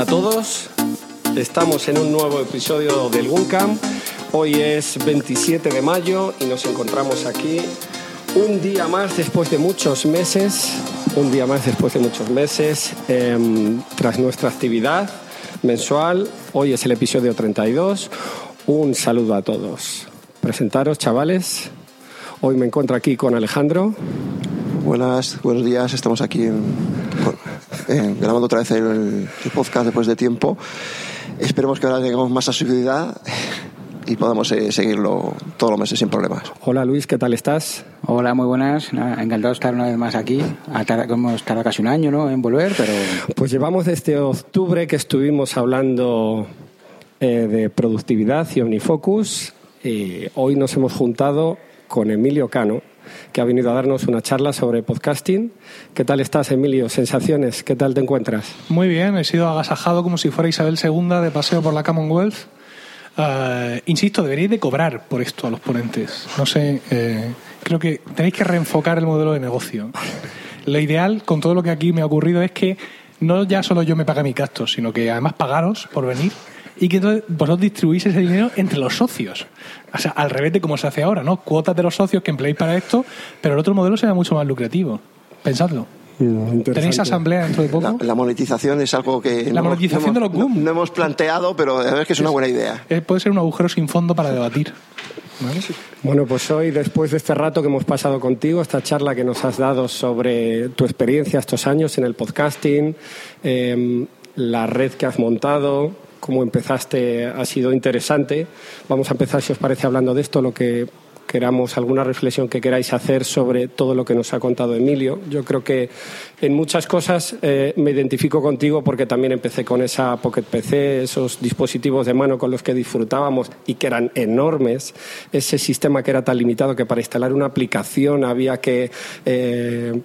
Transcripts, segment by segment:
A todos. Estamos en un nuevo episodio del Guncam. Hoy es 27 de mayo y nos encontramos aquí un día más después de muchos meses, un día más después de muchos meses, em, tras nuestra actividad mensual. Hoy es el episodio 32. Un saludo a todos. Presentaros, chavales. Hoy me encuentro aquí con Alejandro. Buenas, buenos días. Estamos aquí en- eh, grabando otra vez el, el podcast después de tiempo. Esperemos que ahora tengamos más asiduidad y podamos eh, seguirlo todos los meses sin problemas. Hola Luis, ¿qué tal estás? Hola, muy buenas. Nada, encantado de estar una vez más aquí. Tardado- Hemos tardado casi un año ¿no? en volver, pero Pues llevamos desde octubre que estuvimos hablando eh, de productividad y OmniFocus. Y hoy nos hemos juntado con Emilio Cano, que ha venido a darnos una charla sobre podcasting. ¿Qué tal estás, Emilio? ¿Sensaciones? ¿Qué tal te encuentras? Muy bien, he sido agasajado como si fuera Isabel II de paseo por la Commonwealth. Eh, insisto, deberíais de cobrar por esto a los ponentes. No sé, eh, creo que tenéis que reenfocar el modelo de negocio. Lo ideal, con todo lo que aquí me ha ocurrido, es que no ya solo yo me pague mi gasto, sino que además pagaros por venir y que entonces vosotros distribuís ese dinero entre los socios. O sea, al revés de como se hace ahora, ¿no? Cuotas de los socios que empleéis para esto, pero el otro modelo será mucho más lucrativo. Pensadlo. ¿Tenéis asamblea dentro de poco? La, la monetización es algo que La monetización no, de los hemos- GUM. no, no hemos planteado, pero verdad es que es una buena idea. Puede ser un agujero sin fondo para debatir. ¿vale? Bueno, pues hoy, después de este rato que hemos pasado contigo, esta charla que nos has dado sobre tu experiencia estos años en el podcasting, eh, la red que has montado, cómo empezaste, ha sido interesante. Vamos a empezar, si os parece, hablando de esto, lo que queramos, alguna reflexión que queráis hacer sobre todo lo que nos ha contado Emilio. Yo creo que en muchas cosas eh, me identifico contigo porque también empecé con esa Pocket PC, esos dispositivos de mano con los que disfrutábamos y que eran enormes, ese sistema que era tan limitado que para instalar una aplicación había que... eh,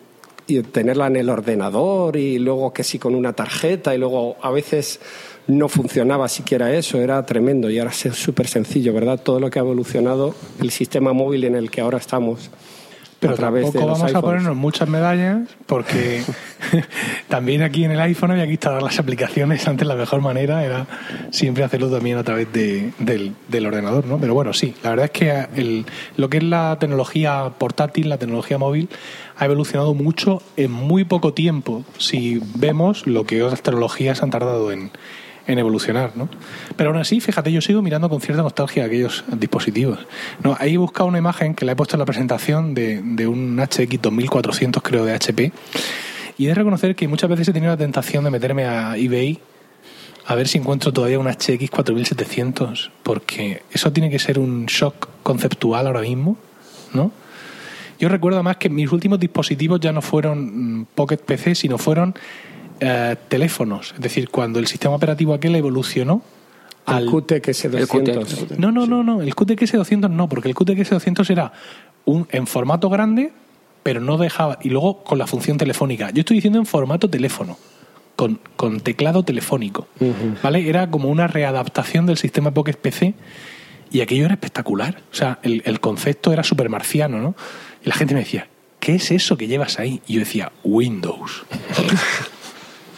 tenerla en el ordenador y luego que sí con una tarjeta y luego a veces no funcionaba siquiera eso, era tremendo y ahora es súper sencillo, ¿verdad? Todo lo que ha evolucionado el sistema móvil en el que ahora estamos. Pero a través de tampoco los vamos a ponernos muchas medallas porque también aquí en el iPhone había que instalar las aplicaciones. Antes la mejor manera era siempre hacerlo también a través de- del, del ordenador, ¿no? Pero bueno, sí, la verdad es que el- lo que es la tecnología portátil, la tecnología móvil, ha evolucionado mucho en muy poco tiempo si vemos lo que otras tecnologías han tardado en, en evolucionar, ¿no? Pero aún así, fíjate, yo sigo mirando con cierta nostalgia aquellos dispositivos. No, ahí he buscado una imagen que la he puesto en la presentación de, de un HX 2400, creo, de HP. Y he de reconocer que muchas veces he tenido la tentación de meterme a eBay a ver si encuentro todavía un HX 4700, porque eso tiene que ser un shock conceptual ahora mismo, ¿no? Yo recuerdo además que mis últimos dispositivos ya no fueron mm, Pocket PC, sino fueron eh, teléfonos. Es decir, cuando el sistema operativo aquel evolucionó El al... QTX El 200. No, no, no, no. El QTX 200 no, porque el QTX 200 era un, en formato grande, pero no dejaba. Y luego con la función telefónica. Yo estoy diciendo en formato teléfono, con, con teclado telefónico. ¿Vale? Era como una readaptación del sistema Pocket PC. Y aquello era espectacular. O sea, el, el concepto era súper marciano, ¿no? Y la gente me decía, ¿qué es eso que llevas ahí? Y yo decía, Windows.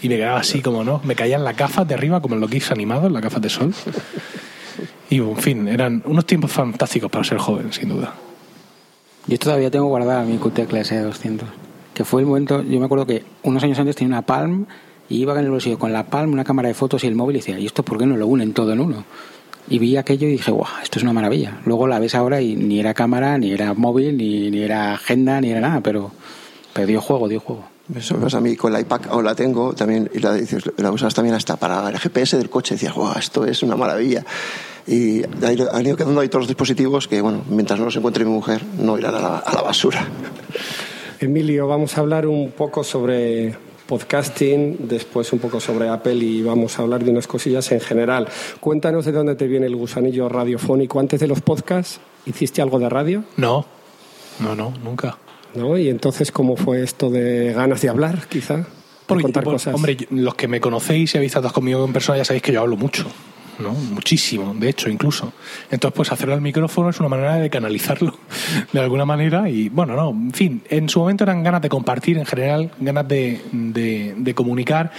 y me quedaba así como, ¿no? Me caían las gafas de arriba, como en los GIFs animados, las gafas de sol. Y, en fin, eran unos tiempos fantásticos para ser joven, sin duda. yo todavía tengo guardada mi QT clase 200. Que fue el momento, yo me acuerdo que unos años antes tenía una Palm y iba en el bolsillo con la Palm, una cámara de fotos y el móvil y decía, ¿y esto por qué no lo unen todo en uno? Y vi aquello y dije, guau, esto es una maravilla. Luego la ves ahora y ni era cámara, ni era móvil, ni, ni era agenda, ni era nada, pero, pero dio juego, dio juego. Eso me pasa a mí con la iPad, o la tengo también, y la, dices, la usas también hasta para el GPS del coche. Decías, wow, esto es una maravilla. Y ahí han ido quedando ahí todos los dispositivos que, bueno, mientras no los encuentre mi mujer, no irán a la, a la basura. Emilio, vamos a hablar un poco sobre podcasting, después un poco sobre Apple y vamos a hablar de unas cosillas en general. Cuéntanos de dónde te viene el gusanillo radiofónico. Antes de los podcasts, ¿hiciste algo de radio? No, no, no, nunca. ¿No? Y entonces, ¿cómo fue esto de ganas de hablar, quizá? Porque, contar pues, cosas. Hombre, los que me conocéis y habéis tratado conmigo en persona ya sabéis que yo hablo mucho. ¿No? Muchísimo, de hecho, incluso. Entonces, pues hacerlo al micrófono es una manera de canalizarlo de alguna manera y, bueno, no, en fin, en su momento eran ganas de compartir en general, ganas de, de, comunicar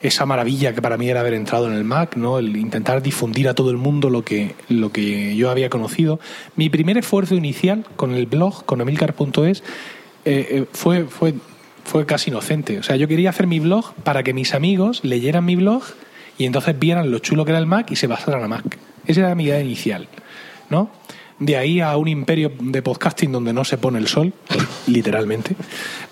esa maravilla que para mí era haber entrado en el Mac, ¿no? El intentar difundir a todo el mundo lo que, lo que yo había conocido. Mi primer esfuerzo inicial con el blog, con emilcar.es, eh, eh, fue, fue, fue casi inocente. O sea, yo quería hacer mi blog para que mis amigos leyeran mi blog y entonces vieran lo chulo que era el Mac y se pasaran a Mac. Esa era mi idea inicial, ¿no? De ahí a un imperio de podcasting donde no se pone el sol, literalmente,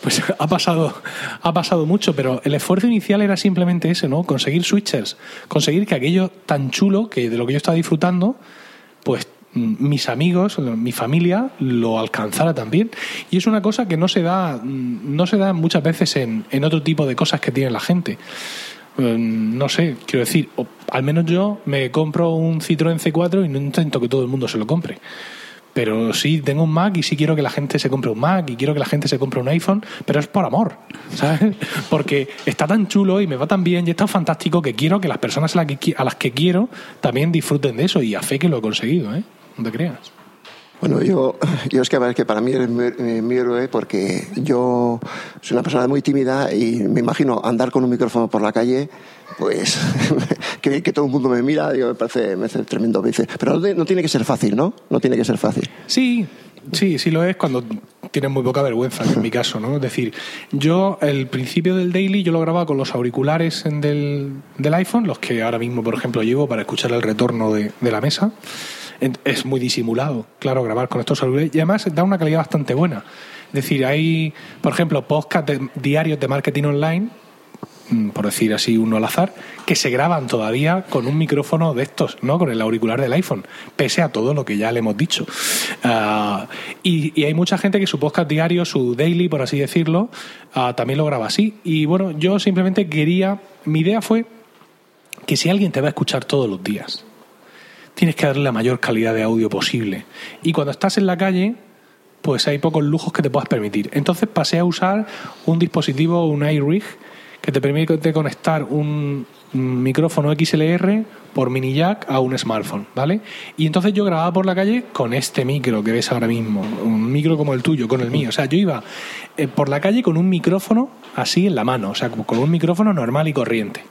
pues ha pasado, ha pasado mucho, pero el esfuerzo inicial era simplemente ese, ¿no? Conseguir switchers, conseguir que aquello tan chulo que de lo que yo estaba disfrutando, pues mis amigos, mi familia lo alcanzara también. Y es una cosa que no se da, no se da muchas veces en, en otro tipo de cosas que tiene la gente. Eh, no sé, quiero decir, al menos yo me compro un Citroën C4 y no intento que todo el mundo se lo compre. Pero sí tengo un Mac y sí quiero que la gente se compre un Mac y quiero que la gente se compre un iPhone, pero es por amor, ¿sabes? Porque está tan chulo y me va tan bien y está fantástico que quiero que las personas a las que, a las que quiero también disfruten de eso y a fe que lo he conseguido, ¿eh? No te creas. Bueno, yo, yo es que, que para mí eres mi, héroe porque yo soy una persona muy tímida y me imagino andar con un micrófono por la calle, pues que, todo el mundo me mira, digo, me parece, me hace tremendo veces. Pero no, tiene que ser fácil, ¿no? No tiene que ser fácil. Sí, Sí, sí lo es cuando tienes muy poca vergüenza, en mi caso, ¿no? Es decir, yo el principio del daily yo lo grababa con los auriculares del, del iPhone, los que ahora mismo, por ejemplo, llevo para escuchar el retorno de, de la mesa es muy disimulado, claro, grabar con estos auriculares y además da una calidad bastante buena. Es decir, hay, por ejemplo, podcast diarios de marketing online, mm, por decir así uno al azar, que se graban todavía con un micrófono de estos, ¿no? Con el auricular del iPhone, pese a todo lo que ya le hemos dicho. Ah, y, hay mucha gente que su podcast diario, su daily, por así decirlo, ah, también lo graba así. Y bueno, yo simplemente quería, mi idea fue que si alguien te va a escuchar todos los días, tienes que darle la mayor calidad de audio posible. Y cuando estás en la calle, pues hay pocos lujos que te puedas permitir. Entonces pasé a usar un dispositivo, un iRig, que te permite conectar un micrófono XLR por mini jack a un smartphone, ¿vale? Y entonces yo grababa por la calle con este micro que ves ahora mismo, un micro como el tuyo, con el mío. O sea, yo iba eh, por la calle con un micrófono así en la mano, o sea, con un micrófono normal y corriente.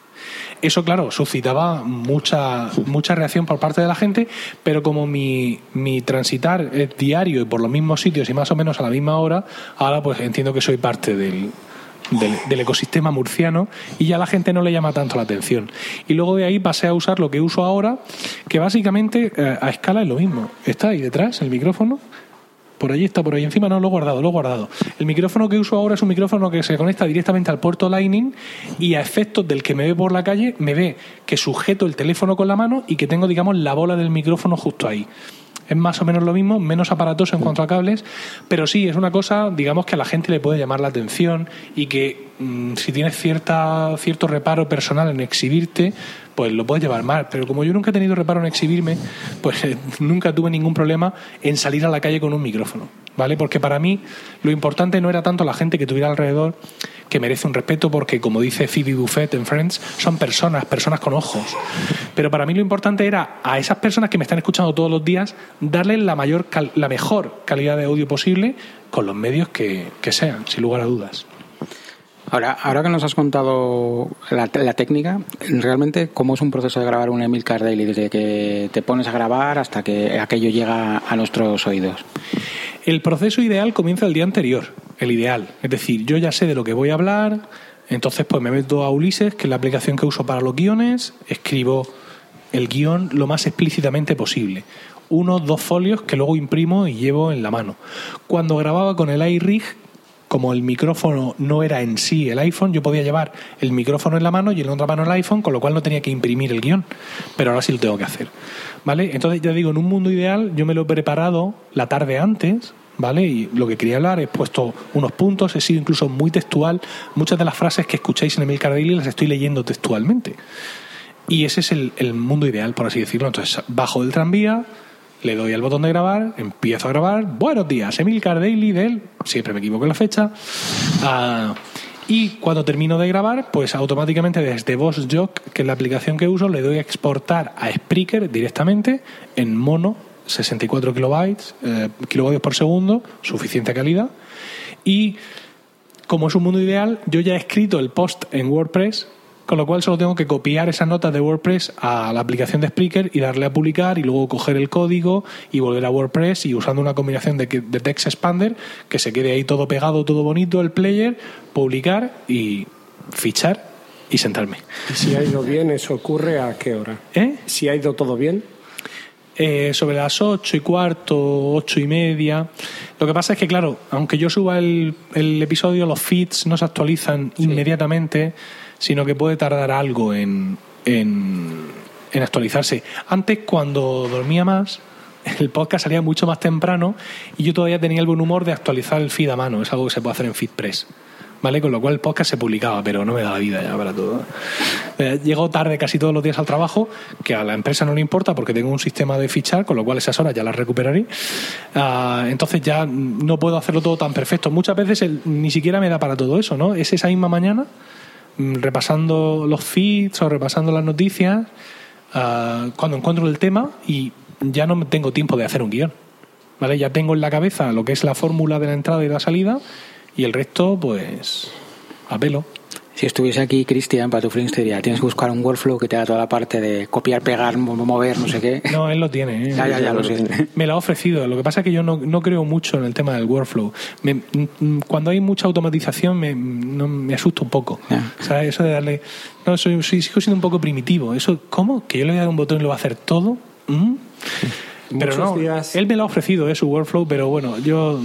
Eso, claro, suscitaba mucha, mucha reacción por parte de la gente, pero como mi, mi transitar es diario y por los mismos sitios y más o menos a la misma hora, ahora pues entiendo que soy parte del, del, ecosistema murciano y ya la gente no le llama tanto la atención. Y luego de ahí pasé a usar lo que uso ahora, que básicamente eh, a escala es lo mismo. Está ahí detrás el micrófono, por allí está, por ahí encima no lo he guardado, lo he guardado. El micrófono que uso ahora es un micrófono que se conecta directamente al puerto Lightning y a efectos del que me ve por la calle, me ve que sujeto el teléfono con la mano y que tengo, digamos, la bola del micrófono justo ahí es más o menos lo mismo, menos aparatoso en cuanto a cables, pero sí, es una cosa, digamos, que a la gente le puede llamar la atención y que mm, si tienes cierta, cierto reparo personal en exhibirte, pues lo puedes llevar mal. Pero como yo nunca he tenido reparo en exhibirme, pues nunca tuve ningún problema en salir a la calle con un micrófono. ¿Vale? Porque para mí lo importante no era tanto la gente que tuviera alrededor, que merece un respeto porque, como dice Phoebe Buffett en Friends, son personas, personas con ojos. Pero para mí lo importante era a esas personas que me están escuchando todos los días, darles la, mayor, la mejor calidad de audio posible con los medios que, que sean, sin lugar a dudas. Ahora, ahora que nos has contado la, técnica, realmente, ¿cómo es un proceso de grabar un Emil Daily? Desde que te pones a grabar hasta que aquello llega a nuestros oídos. El proceso ideal comienza el día anterior, el ideal. Es decir, yo ya sé de lo que voy a hablar, entonces pues me meto a Ulises, que es la aplicación que uso para los guiones, escribo el guion lo más explícitamente posible. Uno, dos folios que luego imprimo y llevo en la mano. Cuando grababa con el iRig, como el micrófono no era en sí el iPhone, yo podía llevar el micrófono en la mano y en otra mano el iPhone, con lo cual no tenía que imprimir el guion. Pero ahora sí lo tengo que hacer. ¿Vale? Entonces, ya digo, en un mundo ideal, yo me lo he preparado la tarde antes, ¿vale? Y lo que quería hablar, he puesto unos puntos, he sido incluso muy textual. Muchas de las frases que escucháis en Emil Daily las estoy leyendo textualmente. Y ese es el, mundo ideal, por así decirlo. Entonces, bajo del tranvía, le doy al botón de grabar, empiezo a grabar. Buenos días, Emil Daily del. Siempre me equivoco en la fecha. Y cuando termino de grabar, pues automáticamente desde VoxJock, que es la aplicación que uso, le doy a exportar a Spreaker directamente en mono, 64 kilobytes, eh, kilovatios por segundo, suficiente calidad. Y como es un mundo ideal, yo ya he escrito el post en WordPress con lo cual solo tengo que copiar esas notas de WordPress a la aplicación de Spreaker y darle a publicar y luego coger el código y volver a WordPress y usando una combinación de, de Text Expander que se quede ahí todo pegado, todo bonito, el player, publicar y fichar y sentarme. ¿Y si ha ido bien, eso ocurre a qué hora? ¿Eh? Si ha ido todo bien. Eh, sobre las ocho y cuarto, ocho y media. Lo que pasa es que, claro, aunque yo suba el, el episodio, los feeds no se actualizan inmediatamente sino que puede tardar algo en, en, actualizarse. Antes, cuando dormía más, el podcast salía mucho más temprano y yo todavía tenía el buen humor de actualizar el feed a mano. Es algo que se puede hacer en FeedPress. ¿Vale? Con lo cual el podcast se publicaba, pero no me da la vida ya para todo. Eh, llego tarde casi todos los días al trabajo, que a la empresa no le importa porque tengo un sistema de fichar, con lo cual esas horas ya las recuperaré. Ah, entonces ya no puedo hacerlo todo tan perfecto. Muchas veces ni siquiera me da para todo eso, ¿no? Es esa misma mañana Mm, repasando los feeds o repasando las noticias ah, cuando encuentro el tema y ya no tengo tiempo de hacer un guion. ¿Vale? Ya tengo en la cabeza lo que es la fórmula de la entrada y la salida y el resto, pues, a pelo. Si estuviese aquí Cristian para tu freelancer, tienes que buscar un workflow que te da toda la parte de copiar, pegar, mover, no sé qué. No, él lo tiene. ¿eh? Ya, ya, ya, lo sé. Me lo ha ofrecido. Lo que pasa es que yo no, no creo mucho en el tema del workflow. Me, cuando hay mucha automatización me, no, me asusta un poco. O sea, eso de darle... No, soy, soy, sigo siendo un poco primitivo. Eso, ¿Cómo? ¿Que yo le voy a dar un botón y lo va a hacer todo? ¿Mm? Pero no, él me lo ha ofrecido, es ¿eh? su workflow, pero bueno, yo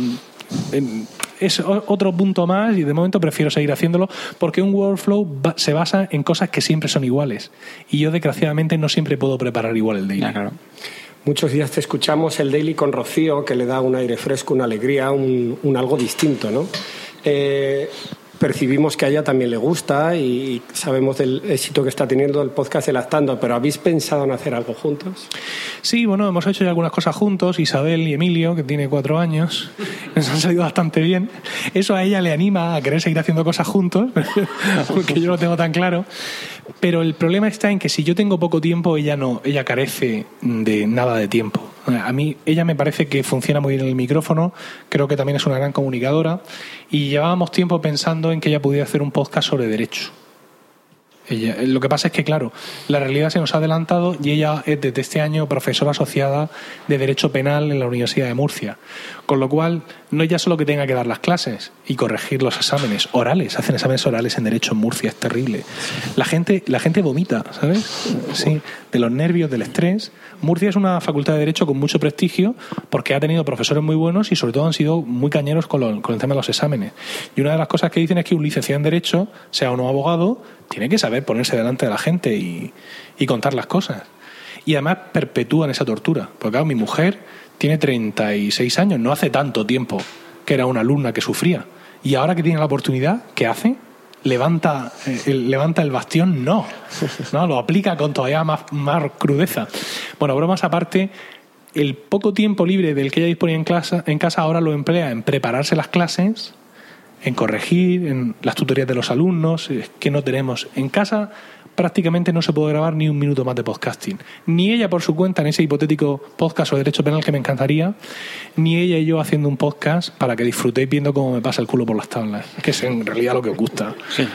es otro punto más y de momento prefiero seguir haciéndolo porque un workflow se basa en cosas que siempre son iguales y yo desgraciadamente no siempre puedo preparar igual el daily. Muchos días te escuchamos el daily con Rocío que le da un aire fresco, una alegría, un, un algo distinto, ¿no? Eh, percibimos que a ella también le gusta y sabemos del éxito que está teniendo el podcast El Actando, pero ¿habéis pensado en hacer algo juntos? Sí, bueno, hemos hecho ya algunas cosas juntos, Isabel y Emilio, que tiene cuatro años, nos han salido bastante bien. Eso a ella le anima a querer seguir haciendo cosas juntos, aunque yo no tengo tan claro. Pero el problema está en que si yo tengo poco tiempo, ella no, ella carece de nada de tiempo. A mí, ella me parece que funciona muy bien el micrófono, creo que también es una gran comunicadora y llevábamos tiempo pensando en que ella pudiera hacer un podcast sobre derecho. Ella, lo que pasa es que, claro, la realidad se nos ha adelantado y ella es desde este año profesora asociada de Derecho Penal en la Universidad de Murcia. Con lo cual, no es ya solo que tenga que dar las clases y corregir los exámenes orales, hacen exámenes orales en Derecho en Murcia, es terrible. La gente, la gente vomita, ¿sabes? Sí, de los nervios, del estrés. Murcia es una facultad de Derecho con mucho prestigio porque ha tenido profesores muy buenos y sobre todo han sido muy cañeros con, el tema de los exámenes. Y una de las cosas que dicen es que un licenciado en Derecho, sea o no abogado, tiene que saber ponerse delante de la gente y, y contar las cosas. Y además perpetúan esa tortura. Porque claro, mi mujer tiene 36 años, no hace tanto tiempo que era una alumna que sufría. Y ahora que tiene la oportunidad, ¿qué hace? Levanta, eh, el, levanta el bastión, no. no. Lo aplica con todavía más, más crudeza. Bueno, bromas aparte, el poco tiempo libre del que ella disponía en, en casa ahora lo emplea en prepararse las clases, en corregir, en las tutorías de los alumnos, que no tenemos. En casa prácticamente no se puede grabar ni un minuto más de podcasting. Ni ella por su cuenta en ese hipotético podcast o derecho penal que me encantaría, ni ella y yo haciendo un podcast para que disfrutéis viendo cómo me pasa el culo por las tablas, que es en realidad lo que os gusta. Sí.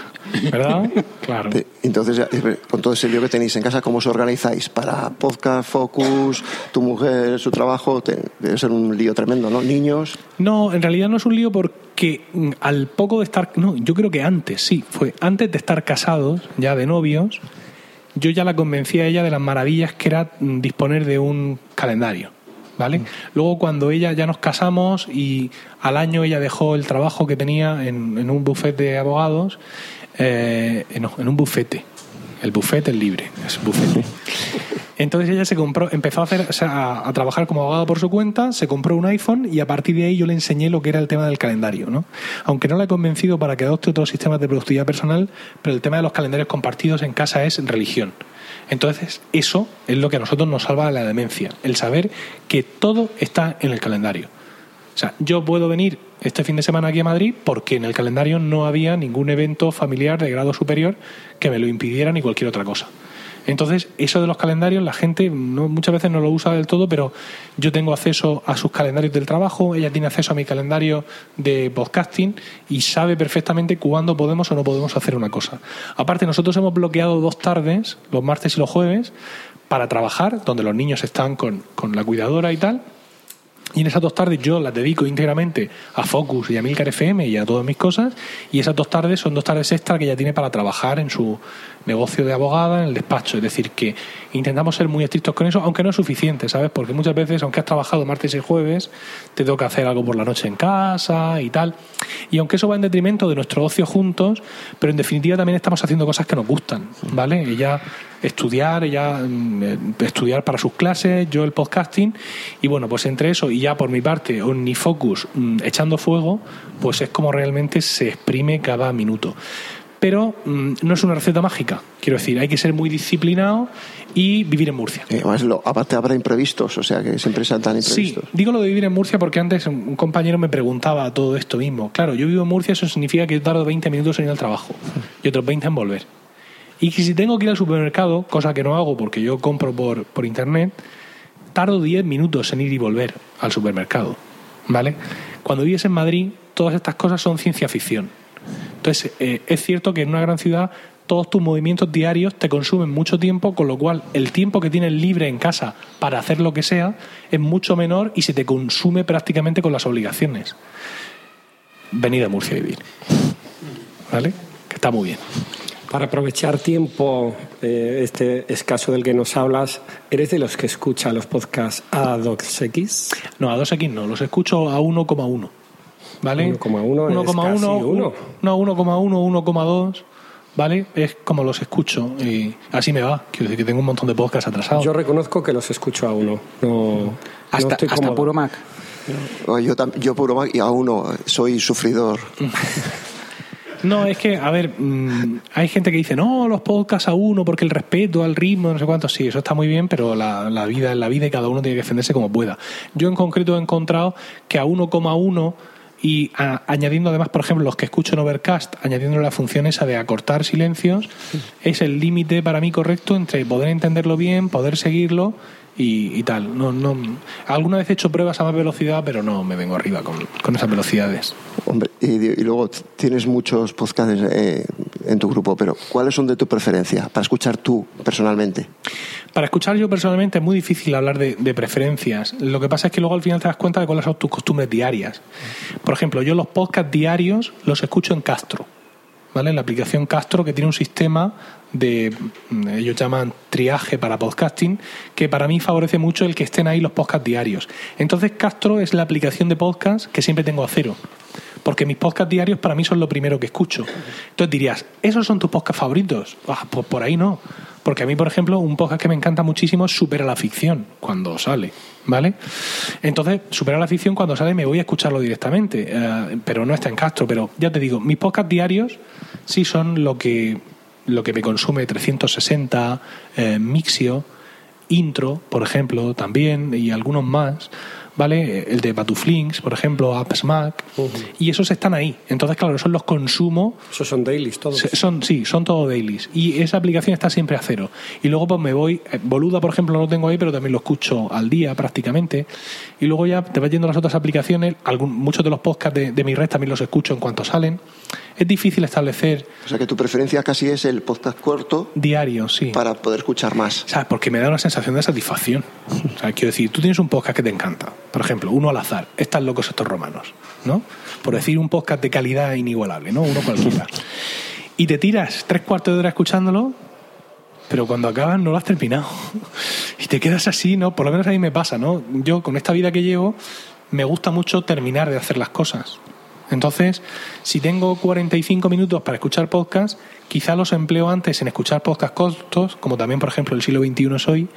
¿Verdad? Claro. Entonces, con todo ese lío que tenéis en casa, ¿cómo os organizáis? Para podcast, focus, tu mujer, su trabajo, debe ser un lío tremendo, ¿no? Niños. No, en realidad no es un lío porque mm, al poco de estar. No, yo creo que antes, sí, fue antes de estar casados, ya de novios, yo ya la convencí a ella de las maravillas que era mm, disponer de un calendario. ¿Vale? Mm. Luego cuando ella ya nos casamos y al año ella dejó el trabajo que tenía en, en un buffet de abogados eh, en un bufete. El bufete es libre, es. Entonces ella se compró, empezó a, hacer, a, trabajar como abogado por su cuenta, se compró un iPhone y a partir de ahí yo le enseñé lo que era el tema del calendario. ¿no? Aunque no la he convencido para que adopte otros sistemas de productividad personal, pero el tema de los calendarios compartidos en casa es religión. Entonces eso es lo que a nosotros nos salva de la demencia, el saber que todo está en el calendario. Sea, yo puedo venir este fin de semana aquí a Madrid porque en el calendario no había ningún evento familiar de grado superior que me lo impidiera ni cualquier otra cosa. Entonces, eso de los calendarios, la gente no, muchas veces no lo usa del todo, pero yo tengo acceso a sus calendarios del trabajo, ella tiene acceso a mi calendario de podcasting y sabe perfectamente cuándo podemos o no podemos hacer una cosa. Aparte, nosotros hemos bloqueado dos tardes, los martes y los jueves, para trabajar, donde los niños están con, con la cuidadora y tal. Y en esas dos tardes yo las dedico íntegramente a Focus y a Milcar FM y a todas mis cosas. Y esas dos tardes son dos tardes extra que ella tiene para trabajar en su negocio de abogada, en el despacho. Es decir, que intentamos ser muy estrictos con eso, aunque no es suficiente, ¿sabes? Porque muchas veces, aunque has trabajado martes y jueves, te toca hacer algo por la noche en casa y tal. Y aunque eso va en detrimento de nuestro ocio juntos, pero en definitiva también estamos haciendo cosas que nos gustan, ¿vale? Ella estudiar, ella mm, eh, estudiar para sus clases, yo el podcasting. Y bueno, pues entre eso y ya por mi parte, OmniFocus mm, echando fuego, pues es como realmente se exprime cada minuto pero mm, no es una receta mágica. Quiero decir, hay que ser muy disciplinado y vivir en Murcia. Eh, además, lo, aparte habrá imprevistos, o sea que siempre sean tan imprevistos. Sí, digo lo de vivir en Murcia porque antes un compañero me preguntaba todo esto mismo. Claro, yo vivo en Murcia, eso significa que tardo 20 minutos en ir al trabajo y otros 20 en volver. Y que si tengo que ir al supermercado, cosa que no hago porque yo compro por, por internet, tardo 10 minutos en ir y volver al supermercado. ¿Vale? Cuando vives en Madrid, todas estas cosas son ciencia ficción. Entonces, eh, es cierto que en una gran ciudad todos tus movimientos diarios te consumen mucho tiempo, con lo cual el tiempo que tienes libre en casa para hacer lo que sea es mucho menor y se te consume prácticamente con las obligaciones. Venid a Murcia a vivir. ¿Vale? Que está muy bien. Para aprovechar tiempo, eh, este escaso del que nos hablas, ¿eres de los que escucha los podcasts a 2X? No, a 2X no, los escucho a 1,1. ¿Vale? 1,1 1,1 no, 1,1, 1,2 ¿vale? Es como los escucho y así me va. Quiero decir que tengo un montón de podcasts atrasados. Yo reconozco que los escucho a uno. No, hasta, hasta puro Mac. Yo, yo puro Mac y a uno soy sufridor. No, es que, a ver, mm, hay gente que dice, no, los podcasts a uno porque el respeto al ritmo, no sé cuánto, sí, eso está muy bien, pero la, la vida es la vida y cada uno tiene que defenderse como pueda. Yo en concreto he encontrado que a 1,1 y añadiendo además, por ejemplo, los que escucho en Overcast, añadiendo la función esa de acortar silencios, es el límite para mí correcto entre poder entenderlo bien, poder seguirlo y, tal. No, no, alguna vez he hecho pruebas a más velocidad, pero no me vengo arriba con, con esas velocidades. Hombre, y, luego tienes muchos podcasts eh, en tu grupo, pero ¿cuáles son de tu preferencia para escuchar tú personalmente? Para escuchar yo personalmente es muy difícil hablar de, de, preferencias. Lo que pasa es que luego al final te das cuenta de cuáles son tus costumbres diarias. Por ejemplo, yo los podcasts diarios los escucho en Castro. ¿Vale? La aplicación Castro que tiene un sistema de, mm, ellos llaman triaje para podcasting, que para mí favorece mucho el que estén ahí los podcasts diarios. Entonces Castro es la aplicación de podcast que siempre tengo a cero. Porque mis podcasts diarios para mí son lo primero que escucho. Entonces dirías, ¿esos son tus podcasts favoritos? Ah, pues por ahí no. Porque a mí, por ejemplo, un podcast que me encanta muchísimo es Supera la ficción, cuando sale, ¿vale? Entonces, Supera la ficción, cuando sale, me voy a escucharlo directamente, eh, pero no está en Castro. Pero ya te digo, mis podcasts diarios sí son lo que lo que me consume 360, eh, Mixio, Intro, por ejemplo, también, y algunos más. ¿Vale? El de Batuflinks, por ejemplo, AppSmack, y esos están ahí. Entonces, claro, esos los consumo. Esos son dailies todos. Son, sí, son todos dailies. Y esa aplicación está siempre a cero. Y luego pues me voy, eh, Boluda, por ejemplo, no lo tengo ahí, pero también lo escucho al día prácticamente. Y luego ya te vas yendo a las otras aplicaciones. Algún, muchos de los podcasts de, de mi red también los escucho en cuanto salen. Es difícil establecer. O sea que tu preferencia casi es el podcast corto. Diario, sí. Para poder escuchar más. O porque me da una sensación de satisfacción. O sea, quiero decir, tú tienes un podcast que te encanta por ejemplo, uno al azar, están locos estos romanos, ¿no? Por decir un podcast de calidad inigualable, ¿no? Uno cualquiera. Y te tiras tres cuartos de hora escuchándolo, pero cuando acabas no lo has terminado. Y te quedas así, ¿no? Por lo menos a mí me pasa, ¿no? Yo con esta vida que llevo, me gusta mucho terminar de hacer las cosas. Entonces, si tengo 45 minutos para escuchar podcast, quizá los empleo antes en escuchar podcast cortos, como también, por ejemplo, El siglo XXI soy,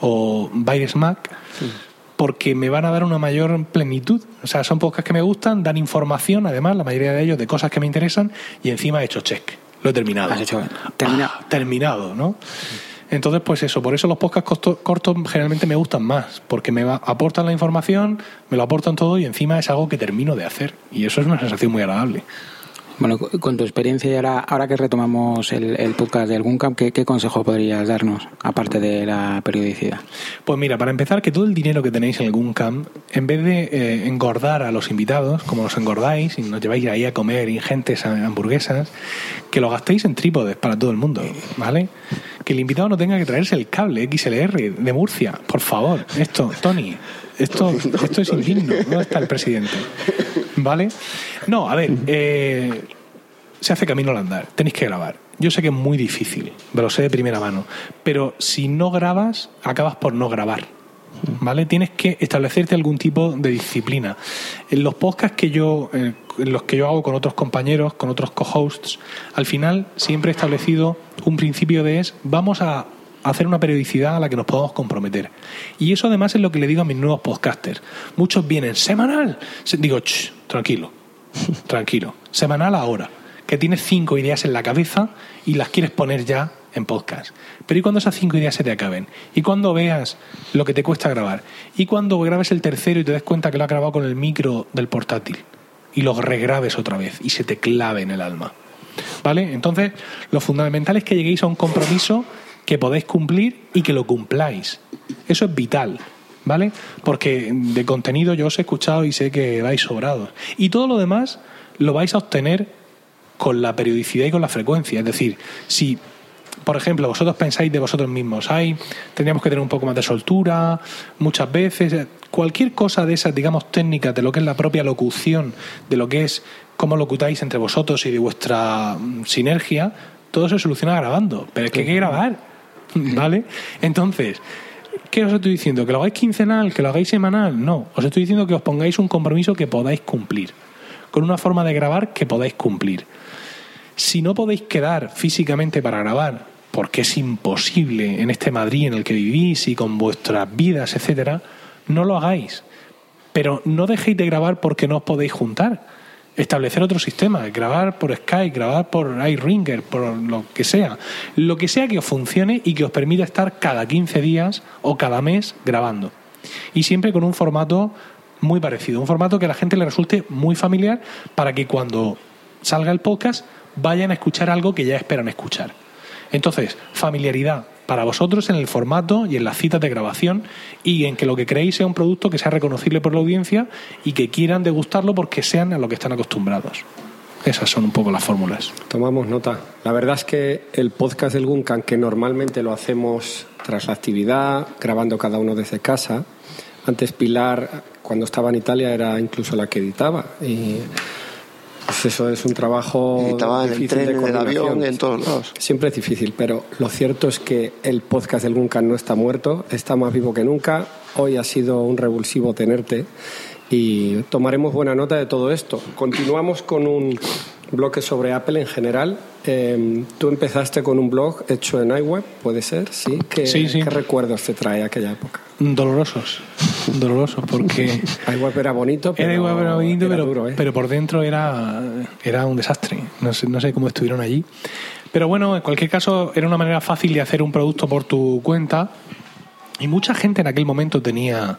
o Baires Mac, porque me van a dar una mayor plenitud. O sea, son podcasts que me gustan, dan información, además, la mayoría de ellos, de cosas que me interesan, y encima he hecho check. Lo he terminado. Has hecho terminado. Ah, terminado, ¿no? Entonces, pues eso, por eso los podcasts costo- cortos generalmente me gustan más, porque me aportan la información, me lo aportan todo y encima es algo que termino de hacer. Y eso es una sensación muy agradable. Bueno, cu- con tu experiencia y ahora, ahora que retomamos el, el podcast del Guncamp, ¿qué, ¿qué consejo podrías darnos, aparte de la periodicidad? Pues mira, para empezar, que todo el dinero que tenéis en el Guncamp, en vez de eh, engordar a los invitados, como los engordáis y nos lleváis ahí a comer ingentes hamburguesas, que lo gastéis en trípodes para todo el mundo, ¿vale? Que el invitado no tenga que traerse el cable XLR de Murcia, por favor. Esto, Tony, esto, esto es indigno. ¿Dónde está el presidente? ¿Vale? No, a ver, eh, se hace camino al andar. Tenéis que grabar. Yo sé que es muy difícil, me lo sé de primera mano. Pero si no grabas, acabas por no grabar. ¿Vale? Tienes que establecerte algún tipo de disciplina. En los podcasts que yo, eh, en los que yo hago con otros compañeros, con otros co-hosts, al final siempre he establecido un principio de es vamos a hacer una periodicidad a la que nos podamos comprometer. Y eso además es lo que le digo a mis nuevos podcasters. Muchos vienen semanal. Se- Digo, "Ch, tranquilo, tranquilo. Semanal ahora, que tienes cinco ideas en la cabeza y las quieres poner ya en podcast. Pero ¿y cuando esas cinco ideas se te acaben? ¿Y cuando veas lo que te cuesta grabar? ¿Y cuando grabes el tercero y te des cuenta que lo has grabado con el micro del portátil? Y lo regrabes otra vez y se te clave en el alma. ¿Vale? Entonces, lo fundamental es que lleguéis a un compromiso que podéis cumplir y que lo cumpláis. Eso es vital. ¿Vale? Porque de contenido yo os he escuchado y sé que vais sobrados. Y todo lo demás lo vais a obtener con la periodicidad y con la frecuencia. Es decir, si, por ejemplo, vosotros pensáis de vosotros mismos, ay, tendríamos que tener un poco más de soltura, muchas veces, cualquier cosa de esas, digamos, técnicas de lo que es la propia locución, de lo que es cómo locutáis entre vosotros y de vuestra mm, sinergia, todo se soluciona grabando. Pero es que hay que grabar, ¿vale? Entonces, ¿Qué os estoy diciendo? ¿Que lo hagáis quincenal? ¿Que lo hagáis semanal? No. Os estoy diciendo que os pongáis un compromiso que podáis cumplir. Con una forma de grabar que podáis cumplir. Si no podéis quedar físicamente para grabar, porque es imposible en este Madrid en el que vivís y con vuestras vidas, etcétera, no lo hagáis. Pero no dejéis de grabar porque no os podéis juntar. Establecer otro sistema, grabar por Skype, grabar por iRinger, por lo que sea. Lo que sea que os funcione y que os permita estar cada 15 días o cada mes grabando. Y siempre con un formato muy parecido, un formato que a la gente le resulte muy familiar para que cuando salga el podcast vayan a escuchar algo que ya esperan escuchar. Entonces, familiaridad para vosotros en el formato y en las citas de grabación y en que lo que creéis sea un producto que sea reconocible por la audiencia y que quieran degustarlo porque sean a lo que están acostumbrados. Esas son un poco las fórmulas. Tomamos nota. La verdad es que el podcast del Guncan, que normalmente lo hacemos tras la actividad, grabando cada uno desde casa, antes Pilar, cuando estaba en Italia, era incluso la que editaba. Pues eso es un trabajo. Editaba en el difícil de tren, en el avión, en todos lados. Siempre es difícil, pero lo cierto es que el podcast del Guncan no está muerto, está más vivo que nunca. Hoy ha sido un revulsivo tenerte y tomaremos buena nota de todo esto. Continuamos con un bloque sobre Apple en general. Eh, tú empezaste con un blog hecho en iWeb, ¿puede ser? Sí. ¿Qué, Sí, sí. ¿Qué recuerdos te trae aquella época? Dolorosos. Dolorosos porque iWeb era bonito, pero, era igual bonito, era pero, duro, ¿eh? pero por dentro era, era un desastre. No sé, no sé cómo estuvieron allí. Pero bueno, en cualquier caso, era una manera fácil de hacer un producto por tu cuenta. Y mucha gente en aquel momento tenía,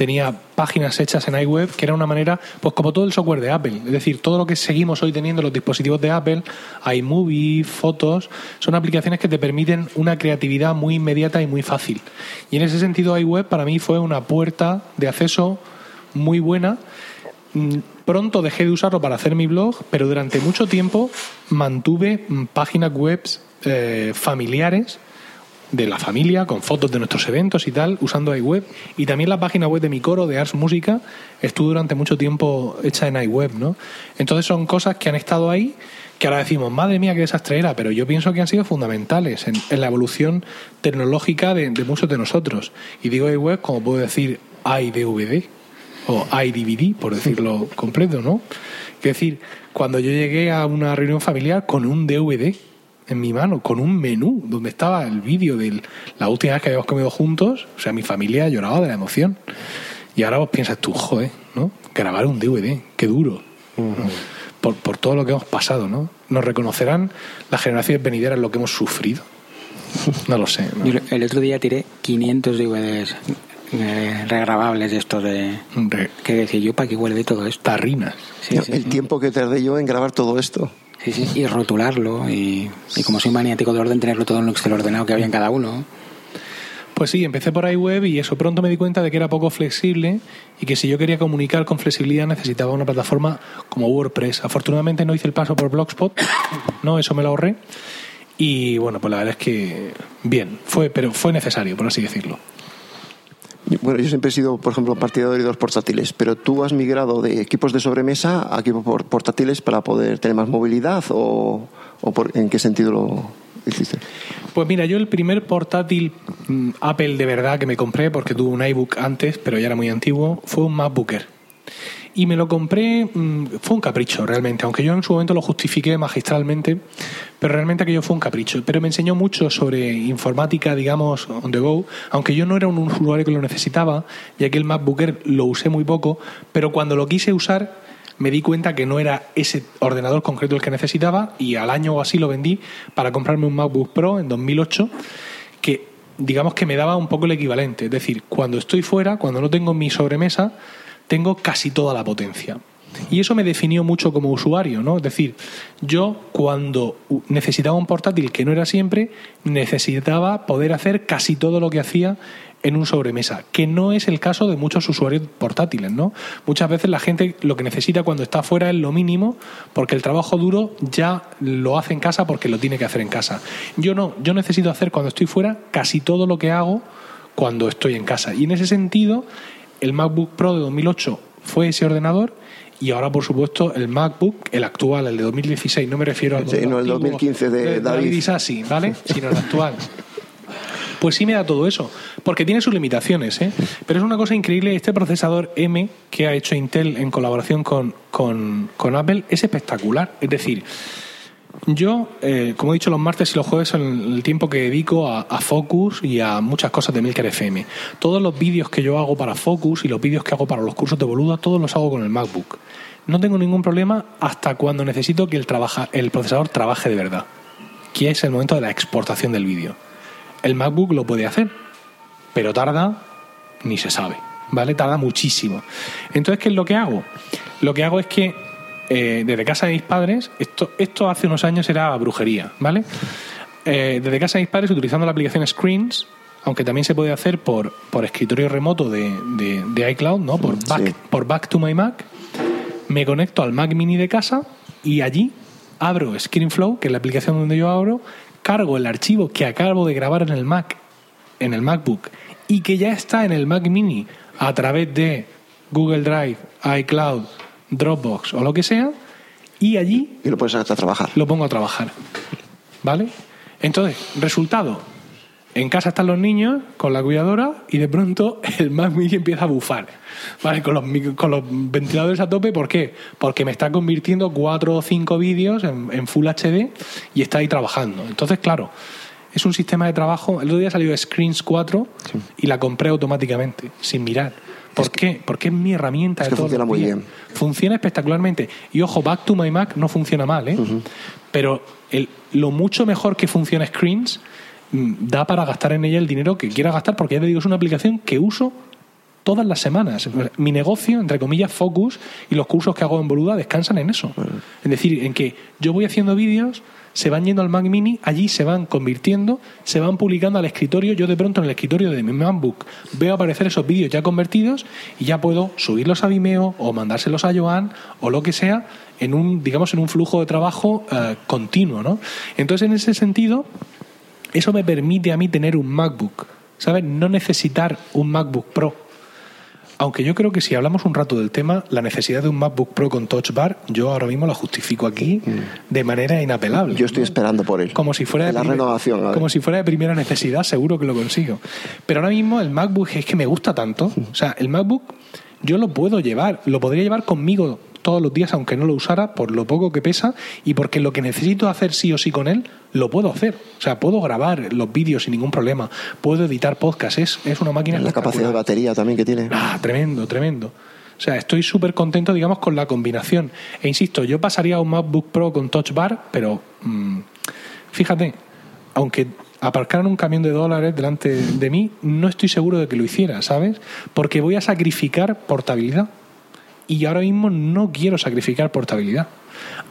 tenía páginas hechas en iWeb, que era una manera, pues como todo el software de Apple. Es decir, todo lo que seguimos hoy teniendo en los dispositivos de Apple, iMovie, fotos, son aplicaciones que te permiten una creatividad muy inmediata y muy fácil. Y en ese sentido, iWeb para mí fue una puerta de acceso muy buena. Mm, Pronto dejé de usarlo para hacer mi blog, pero durante mucho tiempo mantuve páginas web eh, familiares de la familia, con fotos de nuestros eventos y tal, usando iWeb. Y también la página web de mi coro, de Ars Música, estuvo durante mucho tiempo hecha en iWeb, ¿no? Entonces son cosas que han estado ahí, que ahora decimos, madre mía, qué desastre era, pero yo pienso que han sido fundamentales en, la evolución tecnológica de, de muchos de nosotros. Y digo iWeb como puedo decir iDVD o iDVD, por decirlo completo, ¿no? Es decir, cuando yo llegué a una reunión familiar con un DVD en mi mano, con un menú donde estaba el vídeo de la última vez que habíamos comido juntos, o sea, mi familia lloraba de la emoción. Y ahora vos piensas tú, joder, ¿no? Grabar un DVD, qué duro. ¿no? por, por todo lo que hemos pasado, ¿no? Nos reconocerán las generaciones venideras lo que hemos sufrido. No lo sé. ¿no? Yo el otro día tiré 500 DVDs eh, regrabables de estos de... Hombre, Que decía yo, ¿para qué guardé todo esto? tarrinas. Sí, sí. El tiempo que tardé yo en grabar todo esto. Sí, sí, y rotularlo y, y como soy maniático de orden, tenerlo todo en un Excel ordenado que había en cada uno. Pues sí, empecé por iWeb y eso pronto me di cuenta de que era poco flexible y que si yo quería comunicar con flexibilidad necesitaba una plataforma como WordPress. Afortunadamente no hice el paso por Blogspot, no, eso me lo ahorré. Y bueno, pues la verdad es que bien, fue, pero fue necesario, por así decirlo. Bueno, yo siempre he sido, por ejemplo, partidario de los portátiles, pero tú has migrado de equipos de sobremesa a equipos por- portátiles para poder tener más movilidad o, o por- en qué sentido lo hiciste. Pues mira, yo el primer portátil mm, Apple de verdad que me compré, porque tuve un iBook antes, pero ya era muy antiguo, fue un MacBook Air. Y me lo compré, mm, fue un capricho realmente, aunque yo en su momento lo justifiqué magistralmente, pero realmente aquello fue un capricho. Pero me enseñó mucho sobre informática, digamos, on the go, aunque yo no era un usuario que lo necesitaba, ya que el MacBook lo usé muy poco, pero cuando lo quise usar me di cuenta que no era ese ordenador concreto el que necesitaba y al año o así lo vendí para comprarme un MacBook Pro en 2008 que digamos que me daba un poco el equivalente. Es decir, cuando estoy fuera, cuando no tengo mi sobremesa, tengo casi toda la potencia. Y eso me definió mucho como usuario, ¿no? Es decir, yo cuando necesitaba un portátil que no era siempre, necesitaba poder hacer casi todo lo que hacía en un sobremesa, que no es el caso de muchos usuarios portátiles, ¿no? Muchas veces la gente lo que necesita cuando está fuera es lo mínimo, porque el trabajo duro ya lo hace en casa porque lo tiene que hacer en casa. Yo no, yo necesito hacer cuando estoy fuera casi todo lo que hago cuando estoy en casa. Y en ese sentido, el MacBook Pro de 2008 fue ese ordenador y ahora, por supuesto, el MacBook, el actual, el de 2016, no me refiero al Sí, no, el antiguo 2015 de David. Isasi, ¿vale? Sino el actual. Pues sí me da todo eso, porque tiene sus limitaciones, ¿eh? Pero es una cosa increíble, este procesador M que ha hecho Intel en colaboración con, con, con Apple es espectacular. Es decir, yo, eh, como he dicho, los martes y los jueves son el tiempo que dedico a, a Focus y a muchas cosas de Milker FM. Todos los vídeos que yo hago para Focus y los vídeos que hago para los cursos de Boluda, todos los hago con el MacBook. No tengo ningún problema hasta cuando necesito que el, trabaja, el procesador trabaje de verdad, que es el momento de la exportación del vídeo. El MacBook lo puede hacer, pero tarda, ni se sabe, ¿vale? Tarda muchísimo. Entonces, ¿qué es lo que hago? Lo que hago es que eh, desde casa de mis padres, esto, esto hace unos años era brujería, ¿vale? Eh, desde casa de mis padres, utilizando la aplicación Screens, aunque también se puede hacer por, por escritorio remoto de, de- de iCloud, ¿no? Por back, Sí. por back to my Mac, me conecto al Mac Mini de casa y allí abro ScreenFlow, que es la aplicación donde yo abro, cargo el archivo que acabo de grabar en el Mac, en el MacBook, y que ya está en el Mac Mini a través de Google Drive, iCloud, Dropbox o lo que sea, y allí Y lo puedes sacar a trabajar. lo pongo a trabajar. ¿Vale? Entonces, resultado. En casa están los niños con la cuidadora y de pronto el Mac Mini empieza a bufar. ¿Vale? Con los, mic- con los ventiladores a tope. ¿Por qué? Porque me está convirtiendo cuatro o cinco vídeos en, en Full HD y está ahí trabajando. Entonces, claro, es un sistema de trabajo. El otro día salió Screens 4 y la compré automáticamente, sin mirar. ¿Por qué? Porque es mi herramienta Es de que todos funciona los muy bien. Funciona espectacularmente. Y ojo, Back to My Mac no funciona mal, ¿eh? Pero el- lo mucho mejor que funciona Screens mm, da para gastar en ella el dinero que quiera gastar, porque ya te digo, es una aplicación que uso todas las semanas. Mi negocio, entre comillas, Focus, y los cursos que hago en Boluda descansan en eso. Es decir, en que yo voy haciendo vídeos, se van yendo al Mac Mini, allí se van convirtiendo, se van publicando al escritorio. Yo de pronto en el escritorio de mi MacBook veo aparecer esos vídeos ya convertidos y ya puedo subirlos a Vimeo o mandárselos a Joan o lo que sea en un, digamos, en un flujo de trabajo eh, continuo, ¿no? Entonces, en ese sentido, eso me permite a mí tener un MacBook, ¿sabes? No necesitar un MacBook Pro. Aunque yo creo que si hablamos un rato del tema, la necesidad de un MacBook Pro con Touch Bar, yo ahora mismo la justifico aquí de manera inapelable. Yo estoy esperando por él. Como si fuera de La primer- renovación. Como si fuera de primera necesidad, seguro que lo consigo. Pero ahora mismo el MacBook es que me gusta tanto. O sea, el MacBook yo lo puedo llevar, lo podría llevar conmigo todos los días, aunque no lo usara, por lo poco que pesa y porque lo que necesito hacer sí o sí con él, lo puedo hacer. O sea, puedo grabar los vídeos sin ningún problema, puedo editar podcasts, es, es una máquina La capacidad de batería también que tiene. Ah, tremendo, tremendo. O sea, estoy súper contento, digamos, con la combinación. E insisto, yo pasaría a un MacBook Pro con Touch Bar, pero mm, fíjate, aunque aparcaran un camión de dólares delante de mí, no estoy seguro de que lo hiciera, ¿sabes? Porque voy a sacrificar portabilidad. Y ahora mismo no quiero sacrificar portabilidad.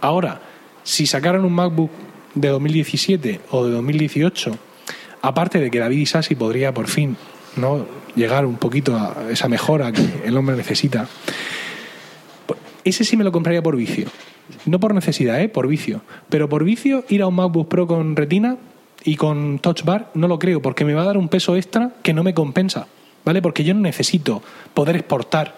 Ahora, si sacaran un MacBook de 2017 o de 2018, aparte de que David Isasi podría por fin ¿no? llegar un poquito a esa mejora que el hombre necesita, ese sí me lo compraría por vicio. No por necesidad, ¿eh? por vicio. Pero por vicio, ir a un MacBook Pro con retina y con Touch Bar no lo creo, porque me va a dar un peso extra que no me compensa. ¿Vale? Porque yo no necesito poder exportar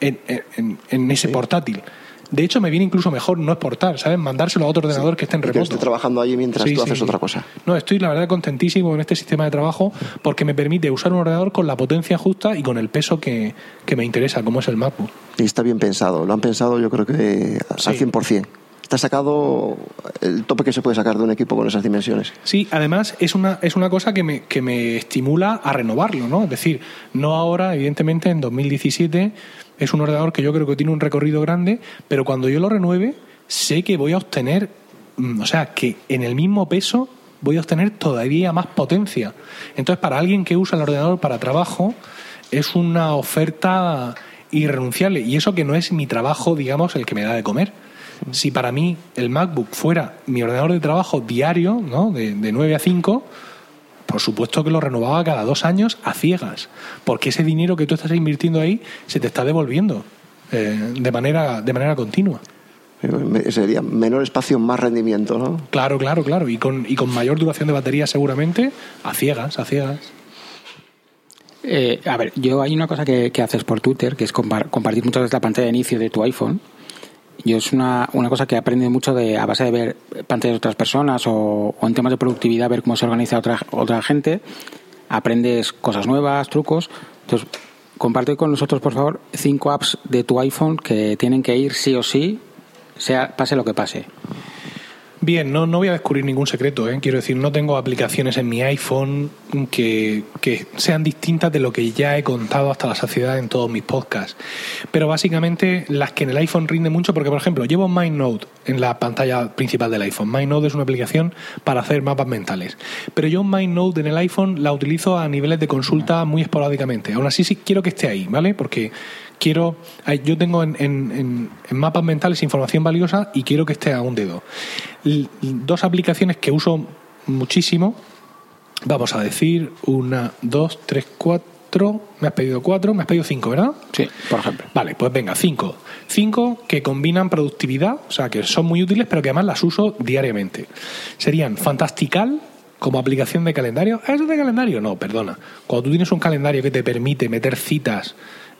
en, en, en ese portátil. De hecho, me viene incluso mejor no exportar, ¿sabes? Mandárselo a otro ordenador que esté en remoto. Que esté trabajando allí mientras tú haces otra cosa. No, estoy la verdad contentísimo con este sistema de trabajo porque me permite usar un ordenador con la potencia justa y con el peso que, que me interesa, como es el MacBook. Y está bien pensado, lo han pensado yo creo que al 100% está sacado el tope que se puede sacar de un equipo con esas dimensiones. Sí, además es una, es una cosa que me, que me estimula a renovarlo, ¿no? Es decir, no ahora, evidentemente en 2017 es un ordenador que yo creo que tiene un recorrido grande, pero cuando yo lo renueve, sé que voy a obtener, mm, o sea, que en el mismo peso voy a obtener todavía más potencia. Entonces, para alguien que usa el ordenador para trabajo, es una oferta irrenunciable. Y eso que no es mi trabajo, digamos, el que me da de comer si para mí el MacBook fuera mi ordenador de trabajo diario, ¿no? de, de 9 a 5, por supuesto que lo renovaba cada dos años a ciegas, porque ese dinero que tú estás invirtiendo ahí se te está devolviendo eh, de, manera, de manera continua. Sería menor espacio, más rendimiento, ¿no? Claro, claro, claro. Y con, y con mayor duración de batería seguramente, a ciegas, a ciegas. Eh, a ver, yo hay una cosa que, que haces por Twitter, que es compartir muchas veces la pantalla de inicio de tu iPhone yo es una, una cosa que aprende mucho de, a base de ver pantallas de otras personas o, en temas de productividad, ver cómo se organiza otra, otra gente. Aprendes cosas nuevas, trucos. Entonces, comparte con nosotros, por favor, cinco apps de tu iPhone que tienen que ir sí o sí, sea pase lo que pase. Bien, no, no voy a descubrir ningún secreto, ¿eh? quiero decir, no tengo aplicaciones en mi iPhone que, que, sean distintas de lo que ya he contado hasta la saciedad en todos mis podcasts. Pero básicamente las que en el iPhone rinden mucho, porque por ejemplo, llevo MindNote en la pantalla principal del iPhone. MindNote es una aplicación para hacer mapas mentales. Pero yo MindNote en el iPhone la utilizo a niveles de consulta muy esporádicamente. Aún así sí quiero que esté ahí, ¿vale? Porque quiero, yo tengo en, en, mapas mentales información valiosa y quiero que esté a un dedo. dos aplicaciones que uso muchísimo, vamos a decir, una, dos, tres, cuatro, me has pedido cuatro, me has pedido cinco, ¿verdad? Sí, por ejemplo. Vale, pues venga, cinco. Cinco que combinan productividad, o sea, que son muy útiles, pero que además las uso diariamente. Serían Fantastical, como aplicación de calendario. ¿Es de calendario? No, perdona. Cuando tú tienes un calendario que te permite meter citas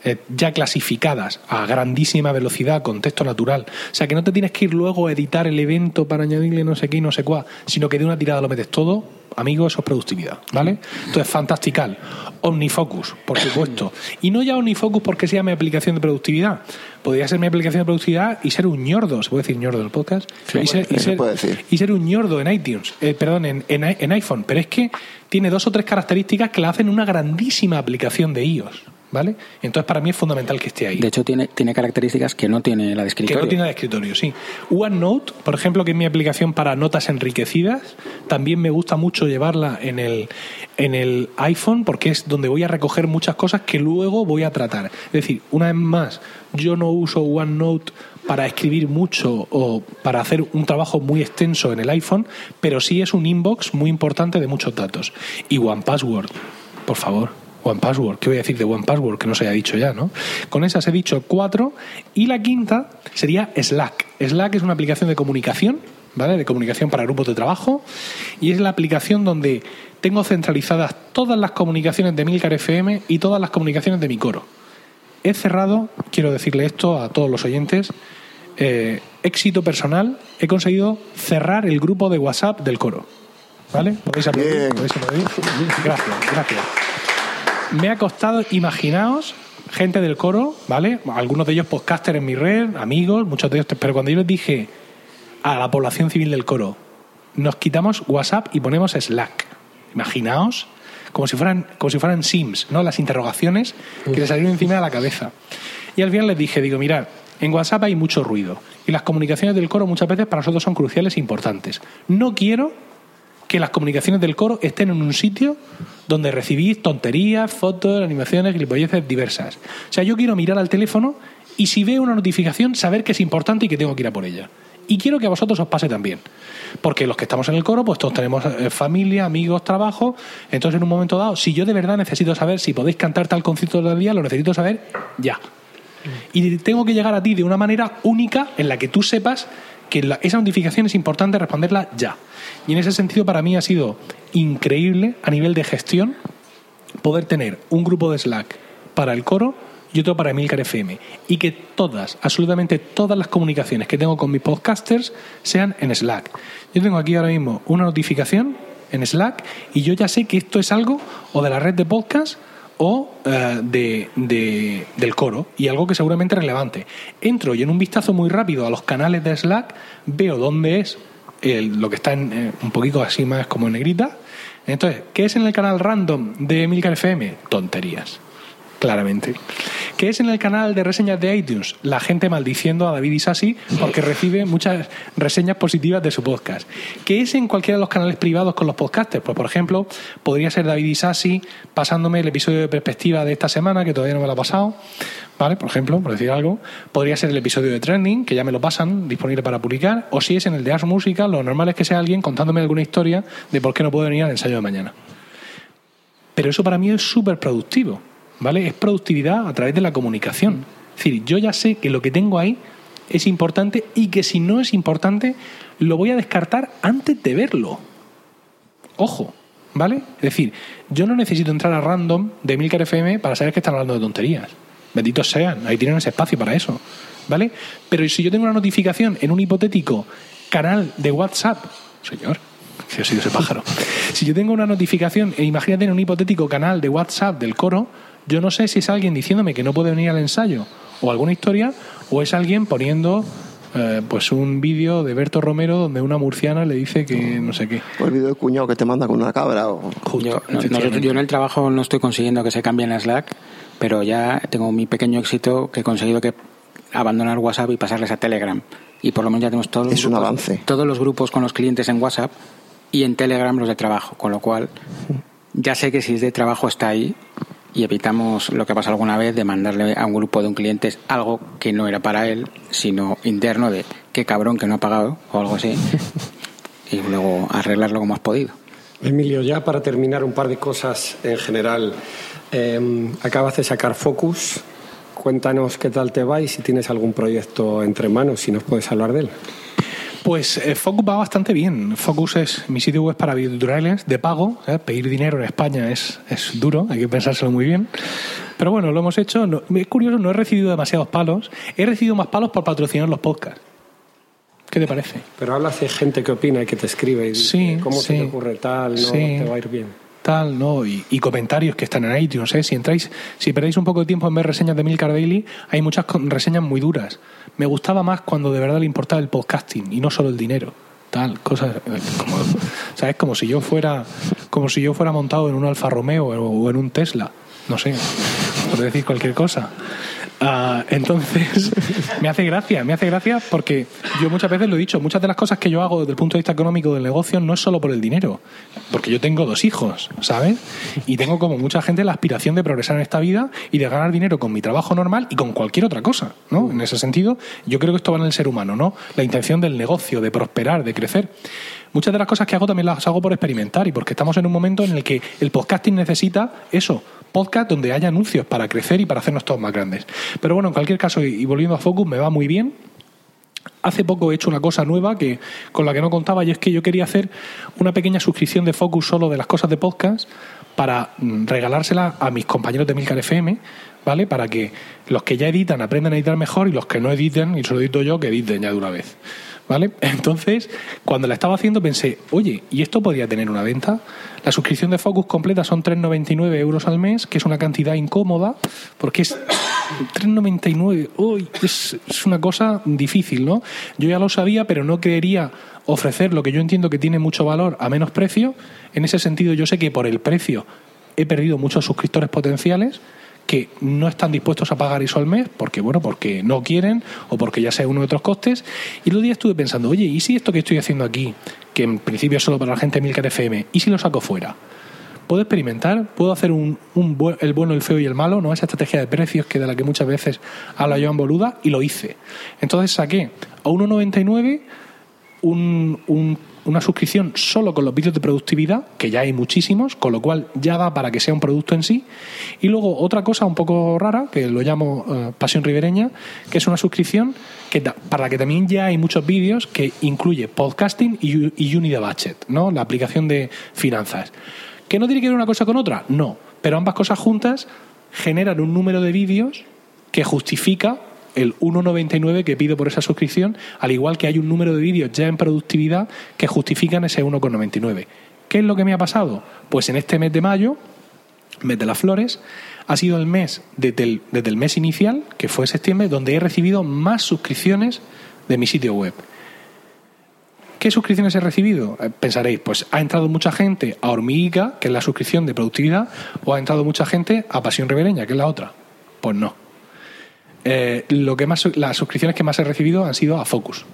eh, ya clasificadas a grandísima velocidad, con texto natural. O sea, que no te tienes que ir luego a editar el evento para añadirle no sé qué y no sé cuál, sino que de una tirada lo metes todo. Amigo, eso es productividad, ¿vale? Entonces, fantastical. Omnifocus, por supuesto. Y no ya Omnifocus porque sea mi aplicación de productividad. Podría ser mi aplicación de productividad y ser un ñordo, ¿se puede decir ñordo en el podcast? y, ser, y, ser, un ñordo en iTunes, eh, perdón, en, en, en iPhone. Pero es que tiene dos o tres características que la hacen una grandísima aplicación de iOS. ¿Vale? Entonces para mí es fundamental que esté ahí. De hecho tiene, tiene características que no tiene la de escritorio. Que no tiene la de escritorio, sí. OneNote, por ejemplo, que es mi aplicación para notas enriquecidas, también me gusta mucho llevarla en el, en el iPhone porque es donde voy a recoger muchas cosas que luego voy a tratar. Es decir, una vez más, yo no uso OneNote para escribir mucho o para hacer un trabajo muy extenso en el iPhone, pero sí es un inbox muy importante de muchos datos. Y OnePassword, por favor One Password. ¿Qué voy a decir de One Password que no se haya dicho ya, no? Con esas he dicho cuatro. Y la quinta sería Slack. Slack es una aplicación de comunicación, ¿vale? De comunicación para grupos de trabajo. Y es la aplicación donde tengo centralizadas todas las comunicaciones de Milcar FM y todas las comunicaciones de mi coro. He cerrado, quiero decirle esto a todos los oyentes, eh, éxito personal, he conseguido cerrar el grupo de WhatsApp del coro. ¿Vale? ¿Podéis aplaudir? ¿Podéis aplaudir? Gracias, gracias me ha costado, imaginaos, gente del coro, ¿vale? Algunos de ellos podcasters en mi red, amigos, muchos de ellos, pero cuando yo les dije a la población civil del coro, nos quitamos WhatsApp y ponemos Slack. Imaginaos, como si fueran, como si fueran Sims, ¿no? Las interrogaciones que les salieron encima de la cabeza. Y al final les dije, digo, mirad, en WhatsApp hay mucho ruido y las comunicaciones del coro muchas veces para nosotros son cruciales e importantes. No quiero que las comunicaciones del coro estén en un sitio donde recibís tonterías, fotos, animaciones, gilipolleces diversas. O sea, yo quiero mirar al teléfono y si veo una notificación, saber que es importante y que tengo que ir a por ella. Y quiero que a vosotros os pase también. Porque los que estamos en el coro, pues todos tenemos eh, familia, amigos, trabajo. Entonces, en un momento dado, si yo de verdad necesito saber si podéis cantar tal concierto del día, lo necesito saber ya. Y tengo que llegar a ti de una manera única en la que tú sepas que la- esa notificación es importante responderla ya. Y en ese sentido, para mí ha sido increíble a nivel de gestión poder tener un grupo de Slack para el coro y otro para Emilcar FM. Y que todas, absolutamente todas las comunicaciones que tengo con mis podcasters sean en Slack. Yo tengo aquí ahora mismo una notificación en Slack y yo ya sé que esto es algo o de la red de podcast o eh, de, de- del coro y algo que seguramente es relevante. Entro y en un vistazo muy rápido a los canales de Slack veo dónde es el- lo que está en, eh, un poquito así más como en negrita. Entonces, ¿qué es en el canal random de Emilcar FM? Tonterías claramente. ¿Qué es en el canal de reseñas de iTunes? La gente maldiciendo a David Isasi porque recibe muchas reseñas positivas de su podcast. ¿Qué es en cualquiera de los canales privados con los podcasters? Pues, por ejemplo, podría ser David Isasi pasándome el episodio de perspectiva de esta semana, que todavía no me lo ha pasado. ¿Vale? Por ejemplo, por decir algo. Podría ser el episodio de Trending, que ya me lo pasan, disponible para publicar. O si es en el de Ars Música, lo normal es que sea alguien contándome alguna historia de por qué no puedo venir al ensayo de mañana. Pero eso para mí es súper productivo, ¿vale? Es productividad a través de la comunicación. Es decir, yo ya sé que lo que tengo ahí es importante y que si no es importante, lo voy a descartar antes de verlo. Ojo, ¿vale? Es decir, yo no necesito entrar a random de Milcar FM para saber que están hablando de tonterías. Benditos sean, ahí tienen ese espacio para eso, ¿vale? Pero si yo tengo una notificación en un hipotético canal de WhatsApp, señor, que ha sido ese pájaro. Si yo tengo una notificación, imagínate en un hipotético canal de WhatsApp del coro, yo no sé si es alguien diciéndome que no puede venir al ensayo o alguna historia, o es alguien poniendo eh, pues un vídeo de Berto Romero donde una murciana le dice que no sé qué. O el vídeo del cuñado que te manda con una cabra. O... Justo, Yo, no- en el trabajo no estoy consiguiendo que se cambie en Slack, pero ya tengo mi pequeño éxito que he conseguido que abandonar WhatsApp y pasarles a Telegram. Y por lo menos ya tenemos todos los, Es un grupos, avance. todos los grupos con los clientes en WhatsApp y en Telegram los de trabajo. Con lo cual, ya sé que si es de trabajo está ahí y evitamos lo que pasó alguna vez de mandarle a un grupo de un cliente algo que no era para él, sino interno de qué cabrón que no ha pagado o algo así. y luego arreglarlo como has podido. Emilio, ya para terminar un par de cosas en general. Eh, acabas de sacar Focus. Cuéntanos qué tal te va y si tienes algún proyecto entre manos, si nos puedes hablar de él. Pues eh, Focus va bastante bien. Focus es mi sitio web para videotutoriales de pago. ¿eh? Pedir dinero en España es, es duro, hay que pensárselo muy bien. Pero bueno, lo hemos hecho. No- es curioso, no he recibido demasiados palos. He recibido más palos por patrocinar los podcasts. ¿Qué te parece? Pero hablas de gente que opina y que te escribe y dice, Sí, cómo se te ocurre tal, no Sí. te va a ir bien. Tal, ¿no? Y, y comentarios que están en iTunes, ¿eh? Si entráis, si perdéis un poco de tiempo en ver reseñas de Milcar Daily, hay muchas reseñas muy duras. Me gustaba más cuando de verdad le importaba el podcasting y no solo el dinero. Tal, cosas eh, como, ¿sabes? Como si yo fuera, como si yo fuera montado en un Alfa Romeo o, o en un Tesla. No sé, por decir cualquier cosa. Ah, entonces, me hace gracia, me hace gracia porque yo muchas veces lo he dicho, muchas de las cosas que yo hago desde el punto de vista económico del negocio no es solo por el dinero, porque yo tengo dos hijos, ¿sabes? Y tengo como mucha gente la aspiración de progresar en esta vida y de ganar dinero con mi trabajo normal y con cualquier otra cosa, ¿no? En ese sentido, yo creo que esto va en el ser humano, ¿no? La intención del negocio, de prosperar, de crecer. Muchas de las cosas que hago también las hago por experimentar y porque estamos en un momento en el que el podcasting necesita eso, podcast donde haya anuncios para crecer y para hacernos todos más grandes. Pero bueno, en cualquier caso, y volviendo a Focus, me va muy bien. Hace poco he hecho una cosa nueva que con la que no contaba y es que yo quería hacer una pequeña suscripción de Focus solo de las cosas de podcast para mm, regalársela a mis compañeros de Milcar FM, ¿vale? Para que los que ya editan aprendan a editar mejor y los que no editen, y se lo edito yo, que editen ya de una vez. ¿Vale? Entonces, cuando la estaba haciendo pensé, oye, ¿y esto podría tener una venta? La suscripción de Focus completa son 3,99 euros al mes, que es una cantidad incómoda, porque es 3,99. Uy, es, es una cosa difícil, ¿no? Yo ya lo sabía, pero no quería ofrecer lo que yo entiendo que tiene mucho valor a menos precio. En ese sentido, yo sé que por el precio he perdido muchos suscriptores potenciales que no están dispuestos a pagar eso al mes porque, bueno, porque no quieren o porque ya sea uno de otros costes. Y el día estuve pensando, oye, ¿y si esto que estoy haciendo aquí, que en principio es solo para la gente de Milcar FM, ¿y si lo saco fuera? puedo experimentar, puedo hacer un, el bueno, el feo y el malo, ¿no? Esa estrategia de precios que de la que muchas veces habla Joan Boluda, y lo hice. Entonces saqué a 1,99 un, una suscripción solo con los vídeos de productividad, que ya hay muchísimos, con lo cual ya da para que sea un producto en sí. Y luego otra cosa un poco rara, que lo llamo eh, Pasión Ribereña, que es una suscripción que para la que también ya hay muchos vídeos que incluye podcasting y, y Unity Budget, ¿no? la aplicación de finanzas. ¿Que no tiene que ver una cosa con otra? No, pero ambas cosas juntas generan un número de vídeos que justifica el 1,99 que pido por esa suscripción, al igual que hay un número de vídeos ya en productividad que justifican ese 1,99. ¿Qué es lo que me ha pasado? Pues en este mes de mayo, mes de las flores, ha sido el mes desde el, desde el mes inicial, que fue septiembre, donde he recibido más suscripciones de mi sitio web. ¿Qué suscripciones he recibido? Eh, pensaréis, pues ha entrado mucha gente a Hormiguica, que es la suscripción de productividad, o ha entrado mucha gente a Pasión Ribereña, que es la otra. Pues no. Eh, lo que más, las suscripciones que más he recibido han sido a Focus,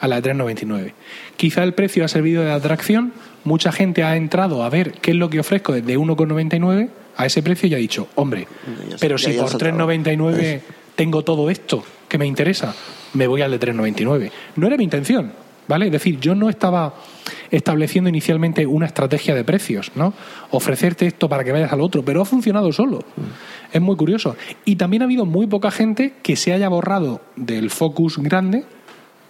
a la de 3,99. Quizá el precio ha servido de atracción, mucha gente ha entrado a ver qué es lo que ofrezco desde 1,99 a ese precio y ha dicho, hombre, pero si por 3,99 tengo todo esto que me interesa, me voy al de 3,99. No era mi intención, ¿vale? Es decir, yo no estaba estableciendo inicialmente una estrategia de precios, ¿no? Ofrecerte esto para que vayas al otro, pero ha funcionado solo. Es muy curioso. Y también ha habido muy poca gente que se haya borrado del focus grande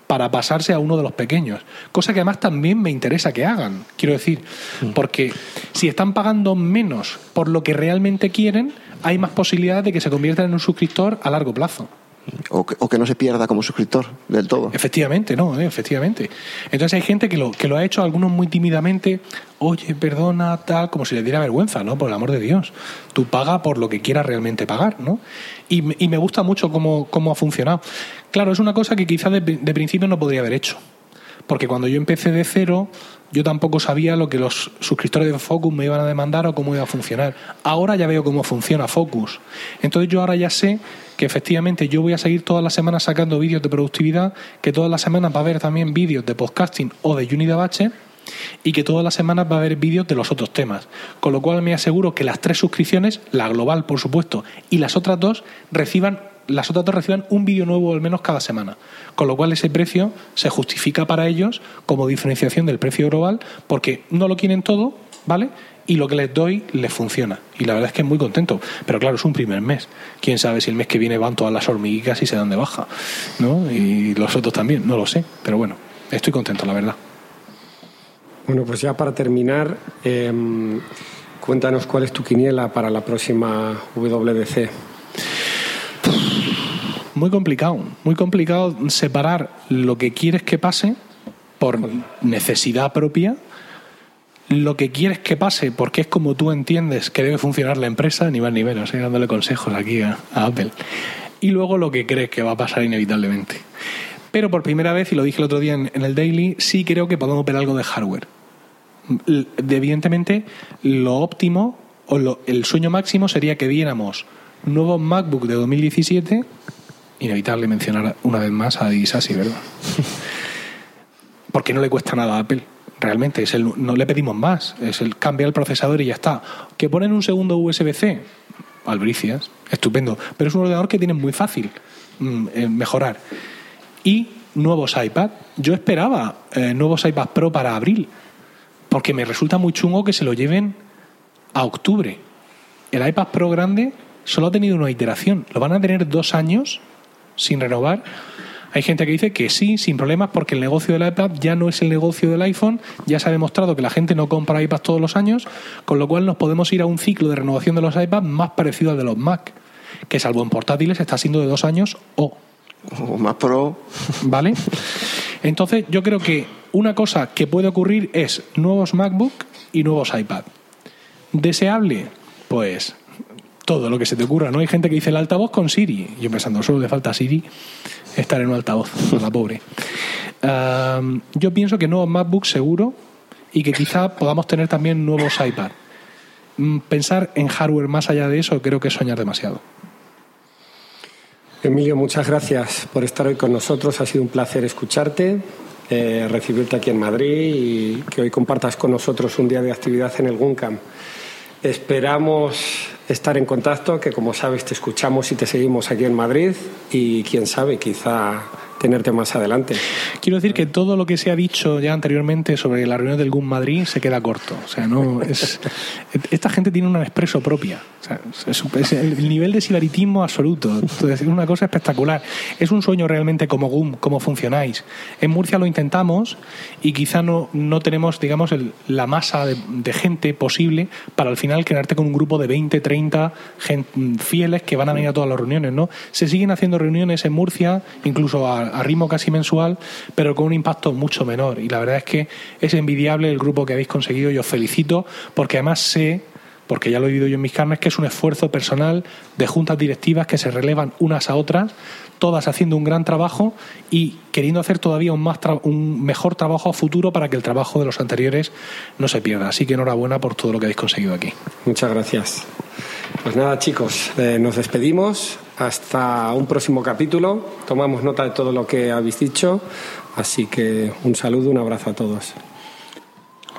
para pasarse a uno de los pequeños. Cosa que además también me interesa que hagan, quiero decir, porque si están pagando menos por lo que realmente quieren, hay más posibilidades de que se conviertan en un suscriptor a largo plazo. O que, no se pierda como suscriptor del todo. Efectivamente, no, eh, efectivamente. Entonces hay gente que lo, que lo ha hecho, algunos muy tímidamente, oye, perdona, tal, como si le diera vergüenza, ¿no? Por el amor de Dios. Tú paga por lo que quieras realmente pagar, ¿no? Y, me gusta mucho cómo, cómo, ha funcionado. Claro, es una cosa que quizás de, de principio no podría haber hecho. Porque cuando yo empecé de cero, yo tampoco sabía lo que los suscriptores de Focus me iban a demandar o cómo iba a funcionar. Ahora ya veo cómo funciona Focus. Entonces yo ahora ya sé que efectivamente yo voy a seguir todas las semanas sacando vídeos de productividad, que todas las semanas va a haber también vídeos de podcasting o de Unida Bache y que todas las semanas va a haber vídeos de los otros temas. Con lo cual me aseguro que las tres suscripciones, la global por supuesto, y las otras dos reciban las otras dos reciban un vídeo nuevo al menos cada semana. Con lo cual ese precio se justifica para ellos como diferenciación del precio global porque no lo quieren todo, ¿vale? Y lo que les doy les funciona. Y la verdad es que es muy contento. Pero claro, es un primer mes. Quién sabe si el mes que viene van todas las hormiguitas y se dan de baja. ¿no? Y los otros también, no lo sé. Pero bueno, estoy contento, la verdad. Bueno, pues ya para terminar, em, cuéntanos cuál es tu quiniela para la próxima WDC muy complicado, muy complicado separar lo que quieres que pase por necesidad propia, lo que quieres que pase porque es como tú entiendes que debe funcionar la empresa, ni más ni menos, ¿eh? dándole consejos aquí a, Apple, y luego lo que crees que va a pasar inevitablemente. Pero por primera vez, y lo dije el otro día en, el Daily, sí creo que podemos ver algo de hardware. Evidentemente, lo óptimo o el sueño máximo sería que viéramos nuevos MacBook de 2017 inevitable mencionar una vez más a Isasi, ¿verdad? Porque no le cuesta nada a Apple. Realmente, es el, no le pedimos más. Es el cambiar el procesador y ya está. Que ponen un segundo USB-C, albricias, estupendo. Pero es un ordenador que tiene muy fácil mm, eh, mejorar. Y nuevos iPad. Yo esperaba eh, nuevos iPad Pro para abril. Porque me resulta muy chungo que se lo lleven a octubre. El iPad Pro grande solo ha tenido una iteración. Lo van a tener dos años sin renovar. Hay gente que dice que sí, sin problemas, porque el negocio del iPad ya no es el negocio del iPhone, ya se ha demostrado que la gente no compra iPads todos los años, con lo cual nos podemos ir a un ciclo de renovación de los iPads más parecido al de los Mac, que salvo en portátiles está siendo de dos años o... O más Pro. ¿Vale? Entonces yo creo que una cosa que puede ocurrir es nuevos MacBook y nuevos iPad. ¿Deseable? Pues todo lo que se te ocurra. No hay gente que dice el altavoz con Siri. Yo pensando, solo le falta a Siri estar en un altavoz, la pobre. yo pienso que nuevos MacBooks seguro y que quizá podamos tener también nuevos iPad. mm, pensar en hardware más allá de eso creo que es soñar demasiado. Emilio, muchas gracias por estar hoy con nosotros. Ha sido un placer escucharte, eh, recibirte aquí en Madrid y que hoy compartas con nosotros un día de actividad en el GUNCAM. Esperamos estar en contacto, que como sabes te escuchamos y te seguimos aquí en Madrid y quién sabe, quizá tenerte más adelante. Quiero decir que todo lo que se ha dicho ya anteriormente sobre la reunión del GUM Madrid se queda corto. O sea, no es esta gente tiene una expreso propia. O sea, es, el nivel de sibaritismo absoluto. es una cosa espectacular. Es un sueño realmente como GUM, cómo funcionáis. En Murcia lo intentamos y quizá no, no tenemos, digamos, la masa de, gente posible para al final quedarte con un grupo de 20, 30 fieles que van a venir a todas las reuniones. ¿no? Se siguen haciendo reuniones en Murcia, incluso a, a ritmo casi mensual, pero con un impacto mucho menor. Y la verdad es que es envidiable el grupo que habéis conseguido y os felicito porque además sé porque ya lo he vivido yo en mis carnes, que es un esfuerzo personal de juntas directivas que se relevan unas a otras, todas haciendo un gran trabajo y queriendo hacer todavía un, más un mejor trabajo a futuro para que el trabajo de los anteriores no se pierda. Así que enhorabuena por todo lo que habéis conseguido aquí. Muchas gracias. Pues nada, chicos, eh, nos despedimos. Hasta un próximo capítulo. Tomamos nota de todo lo que habéis dicho. Así que un saludo, un abrazo a todos.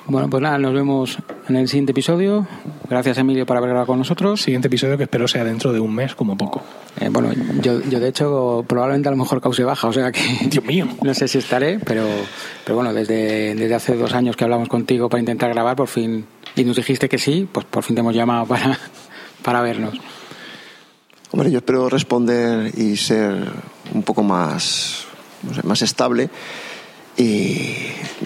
Bueno, pues nada, nos vemos en el siguiente episodio. Gracias, Emilio, por haber grabado con nosotros. Siguiente episodio que espero sea dentro de un mes, como poco. Eh, bueno, yo, yo de hecho probablemente a lo mejor cause baja, o sea que... Dios mío. no sé si estaré, pero, pero bueno, desde, desde hace dos años que hablamos contigo para intentar grabar, por fin, y nos dijiste que sí, pues por fin te hemos llamado para, para vernos. Hombre, yo espero responder y ser un poco más, más estable. Y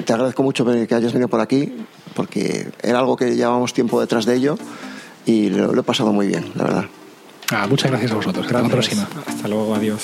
te agradezco mucho que hayas venido por aquí, porque era algo que llevábamos tiempo detrás de ello y lo, he pasado muy bien, la verdad. Ah, muchas gracias a vosotros. Hasta la próxima. Hasta luego, adiós.